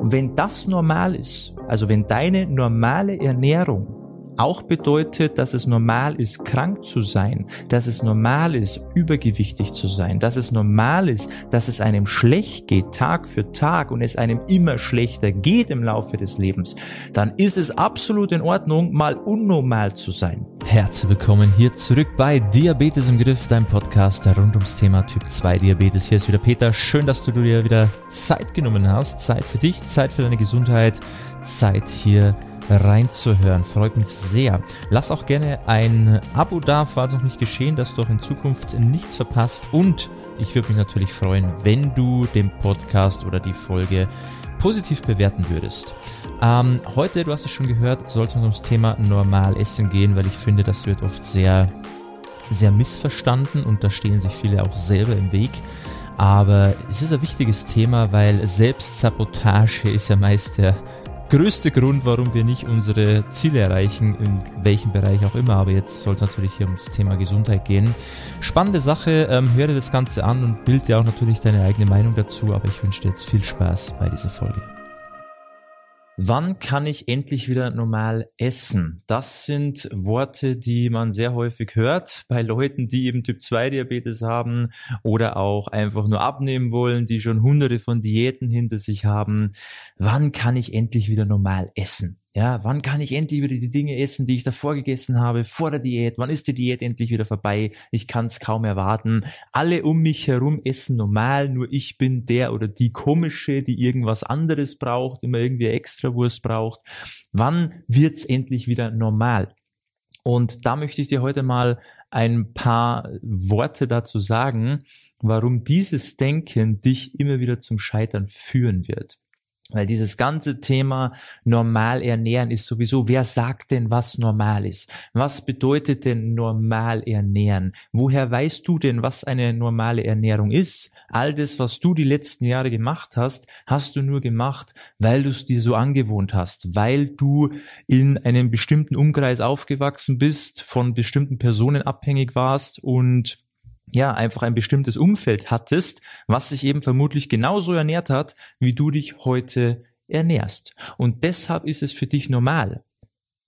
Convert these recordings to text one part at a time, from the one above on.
Und wenn das normal ist, also wenn deine normale Ernährung auch bedeutet, dass es normal ist, krank zu sein, dass es normal ist, übergewichtig zu sein, dass es normal ist, dass es einem schlecht geht, Tag für Tag und es einem immer schlechter geht im Laufe des Lebens, dann ist es absolut in Ordnung, mal unnormal zu sein. Herzlich willkommen hier zurück bei Diabetes im Griff, dein Podcast rund ums Thema Typ 2 Diabetes. Hier ist wieder Peter. Schön, dass du dir wieder Zeit genommen hast. Zeit für dich, Zeit für deine Gesundheit, Zeit hier reinzuhören. Freut mich sehr. Lass auch gerne ein Abo da, falls noch nicht geschehen, dass du auch in Zukunft nichts verpasst. Und ich würde mich natürlich freuen, wenn du den Podcast oder die Folge positiv bewerten würdest. Ähm, heute, du hast es schon gehört, soll es ums Thema normal essen gehen, weil ich finde, das wird oft sehr, sehr missverstanden und da stehen sich viele auch selber im Weg. Aber es ist ein wichtiges Thema, weil Selbstsabotage ist ja meist der größte Grund, warum wir nicht unsere Ziele erreichen, in welchem Bereich auch immer. Aber jetzt soll es natürlich hier ums Thema Gesundheit gehen. Spannende Sache, ähm, höre das Ganze an und bild dir auch natürlich deine eigene Meinung dazu. Aber ich wünsche dir jetzt viel Spaß bei dieser Folge. Wann kann ich endlich wieder normal essen? Das sind Worte, die man sehr häufig hört bei Leuten, die eben Typ 2 Diabetes haben oder auch einfach nur abnehmen wollen, die schon hunderte von Diäten hinter sich haben. Wann kann ich endlich wieder normal essen? Ja, wann kann ich endlich wieder die Dinge essen, die ich davor gegessen habe, vor der Diät? Wann ist die Diät endlich wieder vorbei? Ich kann es kaum erwarten. Alle um mich herum essen normal, nur ich bin der oder die komische, die irgendwas anderes braucht, immer irgendwie Extrawurst braucht. Wann wird's endlich wieder normal? Und da möchte ich dir heute mal ein paar Worte dazu sagen, warum dieses Denken dich immer wieder zum Scheitern führen wird. Weil dieses ganze Thema normal ernähren ist sowieso, wer sagt denn, was normal ist? Was bedeutet denn normal ernähren? Woher weißt du denn, was eine normale Ernährung ist? All das, was du die letzten Jahre gemacht hast, hast du nur gemacht, weil du es dir so angewohnt hast, weil du in einem bestimmten Umkreis aufgewachsen bist, von bestimmten Personen abhängig warst und ja, einfach ein bestimmtes Umfeld hattest, was sich eben vermutlich genauso ernährt hat, wie du dich heute ernährst. Und deshalb ist es für dich normal.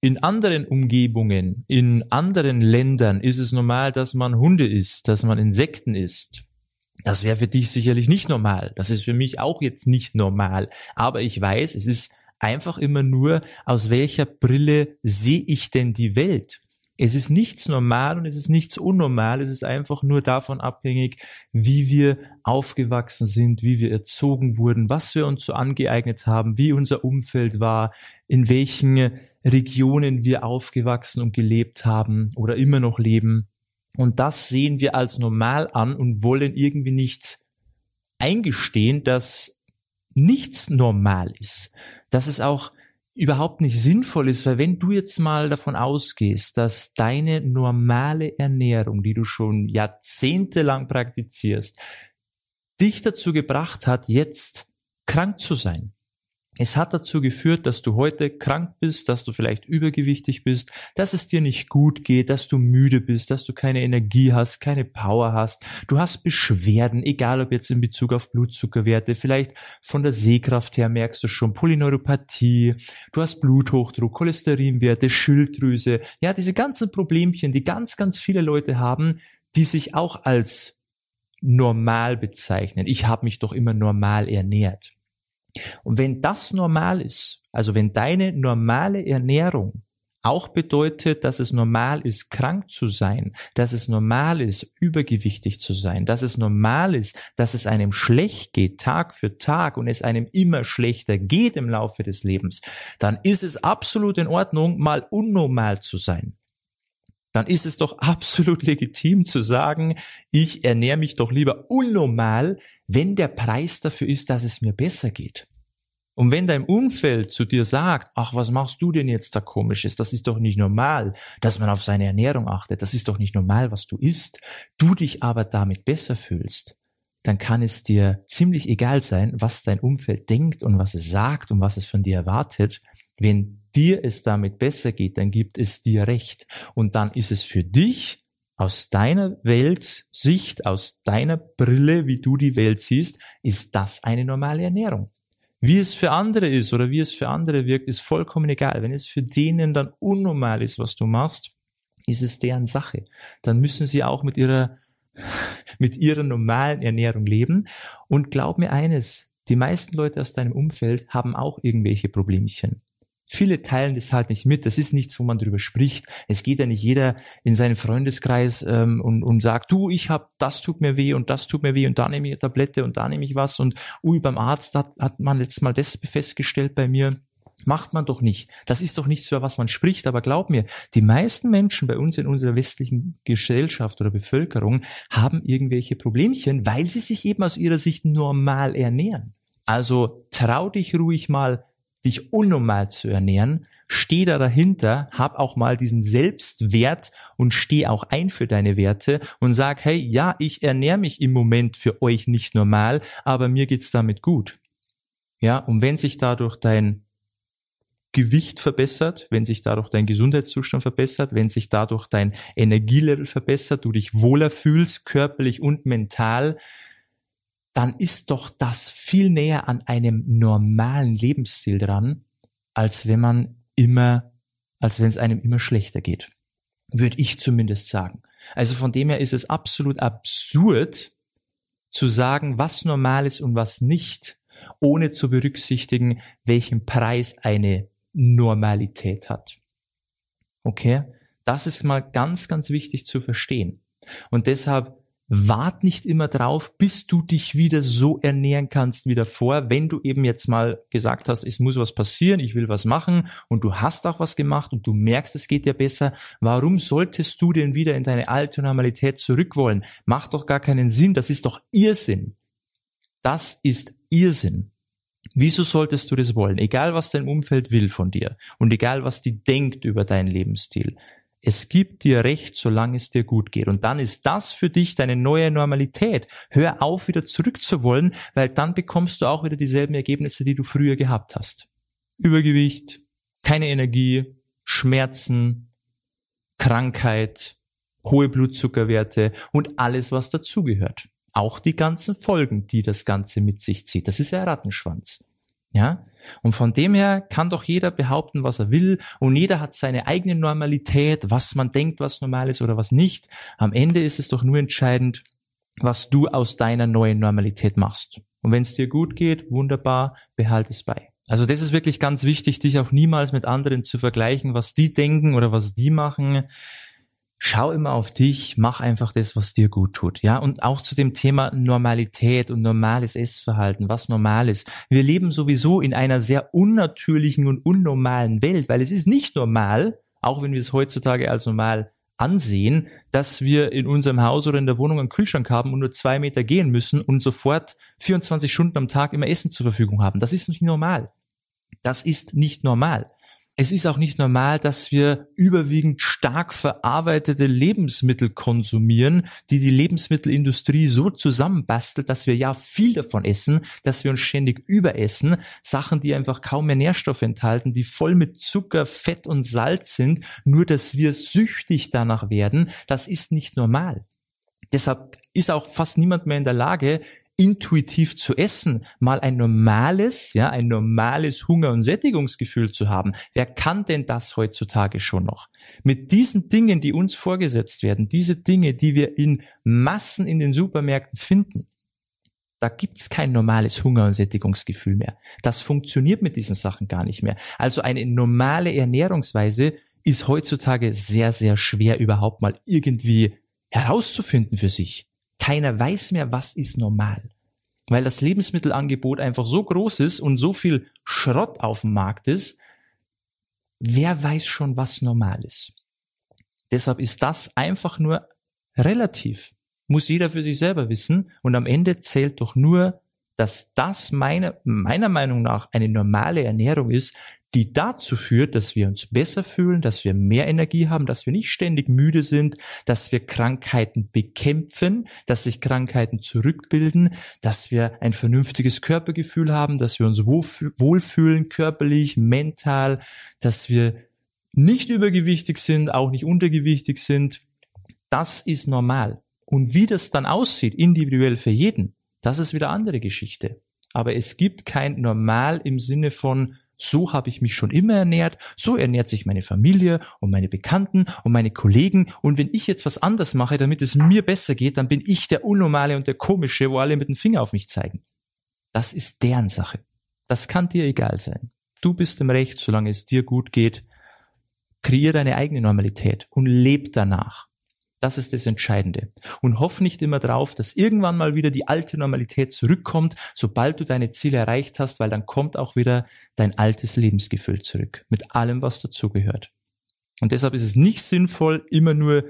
In anderen Umgebungen, in anderen Ländern ist es normal, dass man Hunde isst, dass man Insekten isst. Das wäre für dich sicherlich nicht normal. Das ist für mich auch jetzt nicht normal. Aber ich weiß, es ist einfach immer nur, aus welcher Brille sehe ich denn die Welt? Es ist nichts normal und es ist nichts unnormal. Es ist einfach nur davon abhängig, wie wir aufgewachsen sind, wie wir erzogen wurden, was wir uns so angeeignet haben, wie unser Umfeld war, in welchen Regionen wir aufgewachsen und gelebt haben oder immer noch leben. Und das sehen wir als normal an und wollen irgendwie nicht eingestehen, dass nichts normal ist. Dass es auch überhaupt nicht sinnvoll ist, weil wenn du jetzt mal davon ausgehst, dass deine normale Ernährung, die du schon jahrzehntelang praktizierst, dich dazu gebracht hat, jetzt krank zu sein, es hat dazu geführt, dass du heute krank bist, dass du vielleicht übergewichtig bist, dass es dir nicht gut geht, dass du müde bist, dass du keine Energie hast, keine Power hast. Du hast Beschwerden, egal ob jetzt in Bezug auf Blutzuckerwerte, vielleicht von der Sehkraft her merkst du schon Polyneuropathie, du hast Bluthochdruck, Cholesterinwerte, Schilddrüse. Ja, diese ganzen Problemchen, die ganz, ganz viele Leute haben, die sich auch als normal bezeichnen. Ich habe mich doch immer normal ernährt. Und wenn das normal ist, also wenn deine normale Ernährung auch bedeutet, dass es normal ist, krank zu sein, dass es normal ist, übergewichtig zu sein, dass es normal ist, dass es einem schlecht geht, Tag für Tag und es einem immer schlechter geht im Laufe des Lebens, dann ist es absolut in Ordnung, mal unnormal zu sein. Dann ist es doch absolut legitim zu sagen, ich ernähre mich doch lieber unnormal, wenn der Preis dafür ist, dass es mir besser geht. Und wenn dein Umfeld zu dir sagt, ach, was machst du denn jetzt da komisches? Das ist doch nicht normal, dass man auf seine Ernährung achtet. Das ist doch nicht normal, was du isst. Du dich aber damit besser fühlst, dann kann es dir ziemlich egal sein, was dein Umfeld denkt und was es sagt und was es von dir erwartet. Wenn dir es damit besser geht, dann gibt es dir recht. Und dann ist es für dich aus deiner Weltsicht, aus deiner Brille, wie du die Welt siehst, ist das eine normale Ernährung. Wie es für andere ist oder wie es für andere wirkt, ist vollkommen egal. Wenn es für denen dann unnormal ist, was du machst, ist es deren Sache. Dann müssen sie auch mit ihrer, mit ihrer normalen Ernährung leben. Und glaub mir eines, die meisten Leute aus deinem Umfeld haben auch irgendwelche Problemchen. Viele teilen das halt nicht mit. Das ist nichts, wo man drüber spricht. Es geht ja nicht jeder in seinen Freundeskreis ähm, und, und sagt, du, ich hab, das tut mir weh und das tut mir weh und da nehme ich eine Tablette und da nehme ich was und ui, beim Arzt hat, hat man letztes Mal das festgestellt bei mir. Macht man doch nicht. Das ist doch nichts, über was man spricht. Aber glaub mir, die meisten Menschen bei uns in unserer westlichen Gesellschaft oder Bevölkerung haben irgendwelche Problemchen, weil sie sich eben aus ihrer Sicht normal ernähren. Also trau dich ruhig mal dich unnormal zu ernähren, steh da dahinter, hab auch mal diesen Selbstwert und steh auch ein für deine Werte und sag, hey, ja, ich ernähre mich im Moment für euch nicht normal, aber mir geht's damit gut. Ja, und wenn sich dadurch dein Gewicht verbessert, wenn sich dadurch dein Gesundheitszustand verbessert, wenn sich dadurch dein Energielevel verbessert, du dich wohler fühlst, körperlich und mental, dann ist doch das viel näher an einem normalen Lebensstil dran, als wenn man immer, als wenn es einem immer schlechter geht. Würde ich zumindest sagen. Also von dem her ist es absolut absurd zu sagen, was normal ist und was nicht, ohne zu berücksichtigen, welchen Preis eine Normalität hat. Okay? Das ist mal ganz, ganz wichtig zu verstehen. Und deshalb wart nicht immer drauf, bis du dich wieder so ernähren kannst wie davor, wenn du eben jetzt mal gesagt hast, es muss was passieren, ich will was machen und du hast auch was gemacht und du merkst, es geht dir besser. Warum solltest du denn wieder in deine alte Normalität zurück wollen? Macht doch gar keinen Sinn, das ist doch Irrsinn. Das ist Irrsinn. Wieso solltest du das wollen? Egal was dein Umfeld will von dir und egal was die denkt über deinen Lebensstil es gibt dir recht, solange es dir gut geht. Und dann ist das für dich deine neue Normalität. Hör auf, wieder zurückzuwollen, weil dann bekommst du auch wieder dieselben Ergebnisse, die du früher gehabt hast. Übergewicht, keine Energie, Schmerzen, Krankheit, hohe Blutzuckerwerte und alles, was dazugehört. Auch die ganzen Folgen, die das Ganze mit sich zieht. Das ist ja Rattenschwanz. Ja? Und von dem her kann doch jeder behaupten, was er will und jeder hat seine eigene Normalität, was man denkt, was normal ist oder was nicht. Am Ende ist es doch nur entscheidend, was du aus deiner neuen Normalität machst. Und wenn es dir gut geht, wunderbar, behalte es bei. Also das ist wirklich ganz wichtig, dich auch niemals mit anderen zu vergleichen, was die denken oder was die machen schau immer auf dich, mach einfach das, was dir gut tut, ja. Und auch zu dem Thema Normalität und normales Essverhalten, was normal ist. Wir leben sowieso in einer sehr unnatürlichen und unnormalen Welt, weil es ist nicht normal, auch wenn wir es heutzutage als normal ansehen, dass wir in unserem Haus oder in der Wohnung einen Kühlschrank haben und nur zwei Meter gehen müssen und sofort 24 Stunden am Tag immer Essen zur Verfügung haben. Das ist nicht normal. Das ist nicht normal es ist auch nicht normal, dass wir überwiegend stark verarbeitete Lebensmittel konsumieren, die die Lebensmittelindustrie so zusammenbastelt, dass wir ja viel davon essen, dass wir uns ständig überessen, Sachen, die einfach kaum mehr Nährstoffe enthalten, die voll mit Zucker, Fett und Salz sind, nur dass wir süchtig danach werden, das ist nicht normal. Deshalb ist auch fast niemand mehr in der Lage, intuitiv zu essen, mal ein normales, ja, ein normales Hunger- und Sättigungsgefühl zu haben. Wer kann denn das heutzutage schon noch? Mit diesen Dingen, die uns vorgesetzt werden, diese Dinge, die wir in Massen in den Supermärkten finden, da gibt's kein normales Hunger- und Sättigungsgefühl mehr. Das funktioniert mit diesen Sachen gar nicht mehr. Also eine normale Ernährungsweise ist heutzutage sehr, sehr schwer überhaupt mal irgendwie herauszufinden für sich. Keiner weiß mehr, was ist normal. Weil das Lebensmittelangebot einfach so groß ist und so viel Schrott auf dem Markt ist, wer weiß schon, was normal ist. Deshalb ist das einfach nur relativ. Muss jeder für sich selber wissen und am Ende zählt doch nur, dass das meine, meiner Meinung nach eine normale Ernährung ist, die dazu führt, dass wir uns besser fühlen, dass wir mehr Energie haben, dass wir nicht ständig müde sind, dass wir Krankheiten bekämpfen, dass sich Krankheiten zurückbilden, dass wir ein vernünftiges Körpergefühl haben, dass wir uns wohlfühlen, körperlich, mental, dass wir nicht übergewichtig sind, auch nicht untergewichtig sind. Das ist normal. Und wie das dann aussieht, individuell für jeden, das ist wieder andere Geschichte. aber es gibt kein Normal im Sinne von, so habe ich mich schon immer ernährt, so ernährt sich meine Familie und meine Bekannten und meine Kollegen und wenn ich jetzt was anders mache, damit es mir besser geht, dann bin ich der Unnormale und der Komische, wo alle mit dem Finger auf mich zeigen. Das ist deren Sache. Das kann dir egal sein. Du bist im Recht, solange es dir gut geht. Kreier deine eigene Normalität und leb danach. Das ist das Entscheidende. Und hoff nicht immer drauf, dass irgendwann mal wieder die alte Normalität zurückkommt, sobald du deine Ziele erreicht hast, weil dann kommt auch wieder dein altes Lebensgefühl zurück. Mit allem, was dazugehört. Und deshalb ist es nicht sinnvoll, immer nur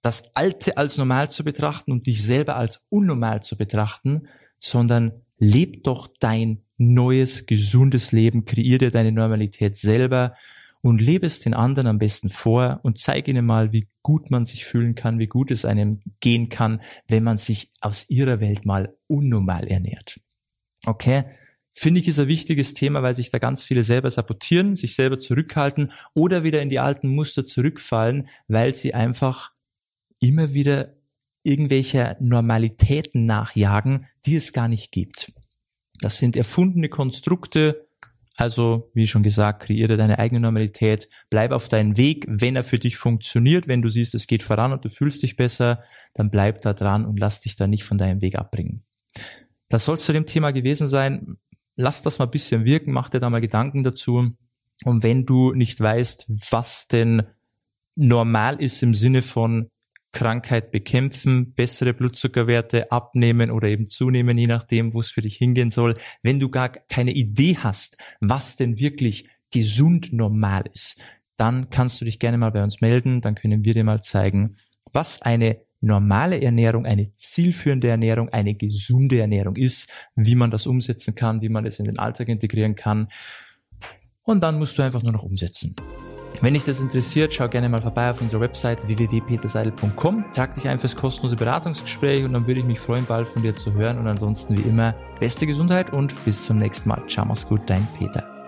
das Alte als normal zu betrachten und dich selber als unnormal zu betrachten, sondern leb doch dein neues, gesundes Leben, kreier dir deine Normalität selber und lebe es den anderen am besten vor und zeige ihnen mal, wie gut man sich fühlen kann, wie gut es einem gehen kann, wenn man sich aus ihrer Welt mal unnormal ernährt. Okay? Finde ich ist ein wichtiges Thema, weil sich da ganz viele selber sabotieren, sich selber zurückhalten oder wieder in die alten Muster zurückfallen, weil sie einfach immer wieder irgendwelche Normalitäten nachjagen, die es gar nicht gibt. Das sind erfundene Konstrukte, also, wie schon gesagt, kreiere deine eigene Normalität, bleib auf deinen Weg, wenn er für dich funktioniert, wenn du siehst, es geht voran und du fühlst dich besser, dann bleib da dran und lass dich da nicht von deinem Weg abbringen. Das soll zu dem Thema gewesen sein. Lass das mal ein bisschen wirken, mach dir da mal Gedanken dazu. Und wenn du nicht weißt, was denn normal ist im Sinne von Krankheit bekämpfen, bessere Blutzuckerwerte abnehmen oder eben zunehmen, je nachdem, wo es für dich hingehen soll. Wenn du gar keine Idee hast, was denn wirklich gesund normal ist, dann kannst du dich gerne mal bei uns melden, dann können wir dir mal zeigen, was eine normale Ernährung, eine zielführende Ernährung, eine gesunde Ernährung ist, wie man das umsetzen kann, wie man es in den Alltag integrieren kann. Und dann musst du einfach nur noch umsetzen. Wenn dich das interessiert, schau gerne mal vorbei auf unserer Website www.peterseidel.com. Trag dich ein fürs kostenlose Beratungsgespräch und dann würde ich mich freuen, bald von dir zu hören. Und ansonsten wie immer, beste Gesundheit und bis zum nächsten Mal. Ciao, mach's gut, dein Peter.